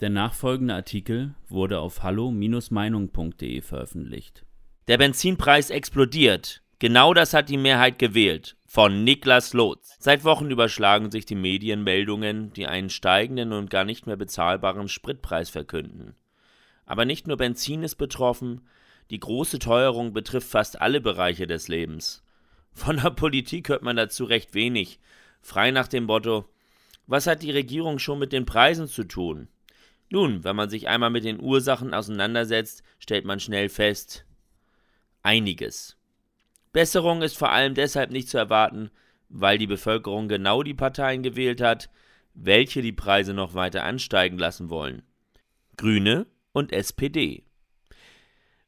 Der nachfolgende Artikel wurde auf hallo-meinung.de veröffentlicht. Der Benzinpreis explodiert. Genau das hat die Mehrheit gewählt. Von Niklas Lotz. Seit Wochen überschlagen sich die Medienmeldungen, die einen steigenden und gar nicht mehr bezahlbaren Spritpreis verkünden. Aber nicht nur Benzin ist betroffen, die große Teuerung betrifft fast alle Bereiche des Lebens. Von der Politik hört man dazu recht wenig, frei nach dem Motto, was hat die Regierung schon mit den Preisen zu tun? Nun, wenn man sich einmal mit den Ursachen auseinandersetzt, stellt man schnell fest, einiges. Besserung ist vor allem deshalb nicht zu erwarten, weil die Bevölkerung genau die Parteien gewählt hat, welche die Preise noch weiter ansteigen lassen wollen. Grüne und SPD.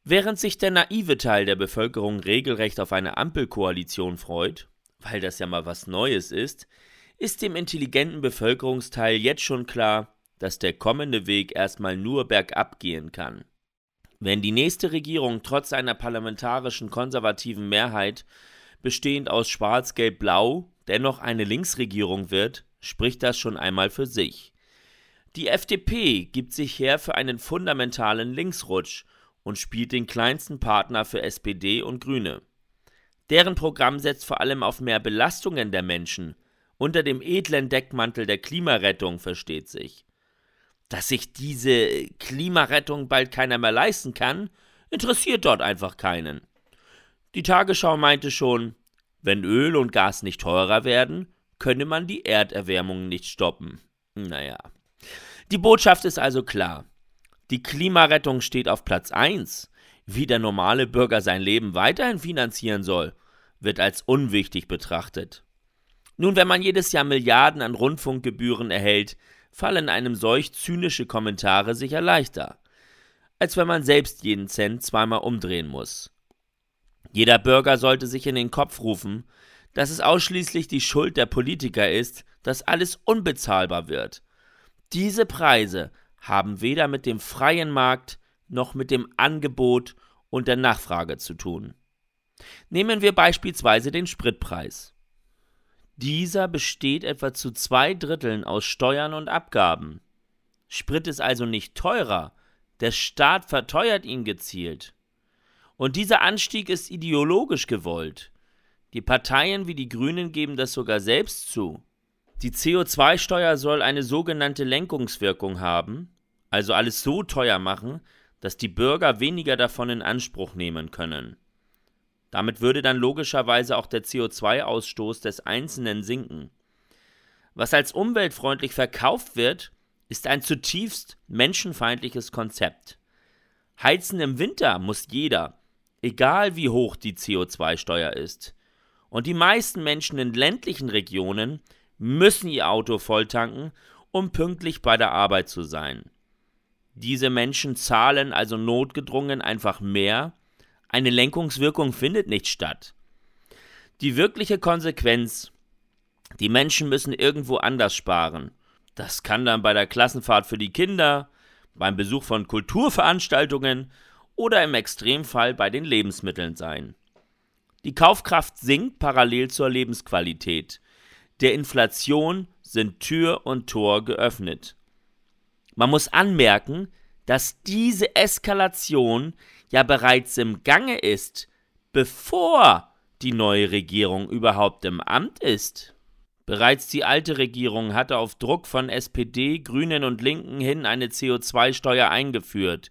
Während sich der naive Teil der Bevölkerung regelrecht auf eine Ampelkoalition freut, weil das ja mal was Neues ist, ist dem intelligenten Bevölkerungsteil jetzt schon klar, dass der kommende Weg erstmal nur bergab gehen kann. Wenn die nächste Regierung trotz einer parlamentarischen konservativen Mehrheit, bestehend aus Schwarz-Gelb-Blau, dennoch eine Linksregierung wird, spricht das schon einmal für sich. Die FDP gibt sich her für einen fundamentalen Linksrutsch und spielt den kleinsten Partner für SPD und Grüne. Deren Programm setzt vor allem auf mehr Belastungen der Menschen, unter dem edlen Deckmantel der Klimarettung versteht sich. Dass sich diese Klimarettung bald keiner mehr leisten kann, interessiert dort einfach keinen. Die Tagesschau meinte schon, wenn Öl und Gas nicht teurer werden, könne man die Erderwärmung nicht stoppen. Naja. Die Botschaft ist also klar. Die Klimarettung steht auf Platz 1. Wie der normale Bürger sein Leben weiterhin finanzieren soll, wird als unwichtig betrachtet. Nun, wenn man jedes Jahr Milliarden an Rundfunkgebühren erhält, fallen einem solch zynische Kommentare sicher leichter, als wenn man selbst jeden Cent zweimal umdrehen muss. Jeder Bürger sollte sich in den Kopf rufen, dass es ausschließlich die Schuld der Politiker ist, dass alles unbezahlbar wird. Diese Preise haben weder mit dem freien Markt noch mit dem Angebot und der Nachfrage zu tun. Nehmen wir beispielsweise den Spritpreis. Dieser besteht etwa zu zwei Dritteln aus Steuern und Abgaben. Sprit ist also nicht teurer, der Staat verteuert ihn gezielt. Und dieser Anstieg ist ideologisch gewollt. Die Parteien wie die Grünen geben das sogar selbst zu. Die CO2-Steuer soll eine sogenannte Lenkungswirkung haben, also alles so teuer machen, dass die Bürger weniger davon in Anspruch nehmen können. Damit würde dann logischerweise auch der CO2-Ausstoß des Einzelnen sinken. Was als umweltfreundlich verkauft wird, ist ein zutiefst menschenfeindliches Konzept. Heizen im Winter muss jeder, egal wie hoch die CO2-Steuer ist. Und die meisten Menschen in ländlichen Regionen müssen ihr Auto volltanken, um pünktlich bei der Arbeit zu sein. Diese Menschen zahlen also notgedrungen einfach mehr, eine Lenkungswirkung findet nicht statt. Die wirkliche Konsequenz, die Menschen müssen irgendwo anders sparen. Das kann dann bei der Klassenfahrt für die Kinder, beim Besuch von Kulturveranstaltungen oder im Extremfall bei den Lebensmitteln sein. Die Kaufkraft sinkt parallel zur Lebensqualität. Der Inflation sind Tür und Tor geöffnet. Man muss anmerken, dass diese Eskalation ja bereits im Gange ist, bevor die neue Regierung überhaupt im Amt ist. Bereits die alte Regierung hatte auf Druck von SPD, Grünen und Linken hin eine CO2-Steuer eingeführt,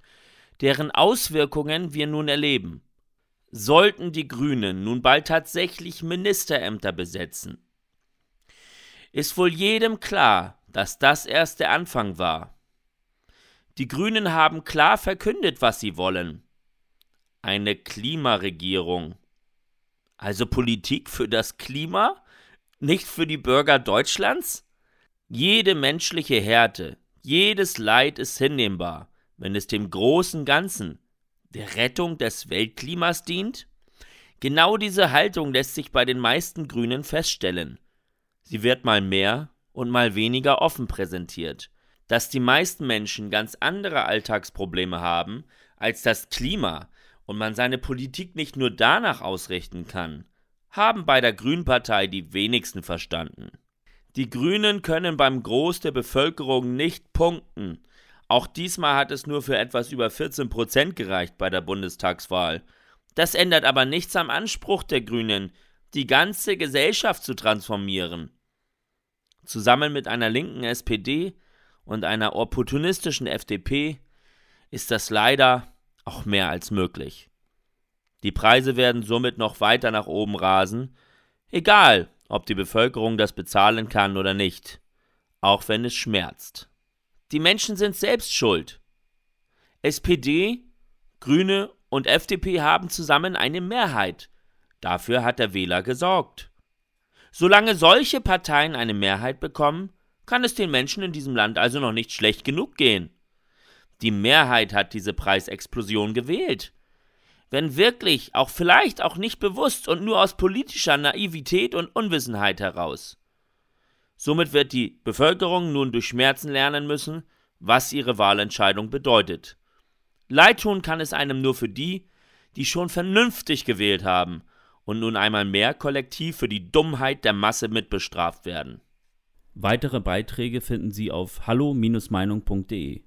deren Auswirkungen wir nun erleben. Sollten die Grünen nun bald tatsächlich Ministerämter besetzen, ist wohl jedem klar, dass das erst der Anfang war. Die Grünen haben klar verkündet, was sie wollen eine Klimaregierung. Also Politik für das Klima, nicht für die Bürger Deutschlands? Jede menschliche Härte, jedes Leid ist hinnehmbar, wenn es dem großen Ganzen, der Rettung des Weltklimas dient? Genau diese Haltung lässt sich bei den meisten Grünen feststellen. Sie wird mal mehr und mal weniger offen präsentiert. Dass die meisten Menschen ganz andere Alltagsprobleme haben als das Klima, und man seine Politik nicht nur danach ausrichten kann, haben bei der Grünpartei die wenigsten verstanden. Die Grünen können beim Groß der Bevölkerung nicht punkten, Auch diesmal hat es nur für etwas über 14 Prozent gereicht bei der Bundestagswahl. Das ändert aber nichts am Anspruch der Grünen, die ganze Gesellschaft zu transformieren. Zusammen mit einer linken SPD und einer opportunistischen FDP ist das leider auch mehr als möglich. Die Preise werden somit noch weiter nach oben rasen, egal ob die Bevölkerung das bezahlen kann oder nicht, auch wenn es schmerzt. Die Menschen sind selbst schuld. SPD, Grüne und FDP haben zusammen eine Mehrheit. Dafür hat der Wähler gesorgt. Solange solche Parteien eine Mehrheit bekommen, kann es den Menschen in diesem Land also noch nicht schlecht genug gehen. Die Mehrheit hat diese Preisexplosion gewählt. Wenn wirklich, auch vielleicht auch nicht bewusst und nur aus politischer Naivität und Unwissenheit heraus. Somit wird die Bevölkerung nun durch Schmerzen lernen müssen, was ihre Wahlentscheidung bedeutet. Leid tun kann es einem nur für die, die schon vernünftig gewählt haben und nun einmal mehr kollektiv für die Dummheit der Masse mitbestraft werden. Weitere Beiträge finden Sie auf hallo-meinung.de.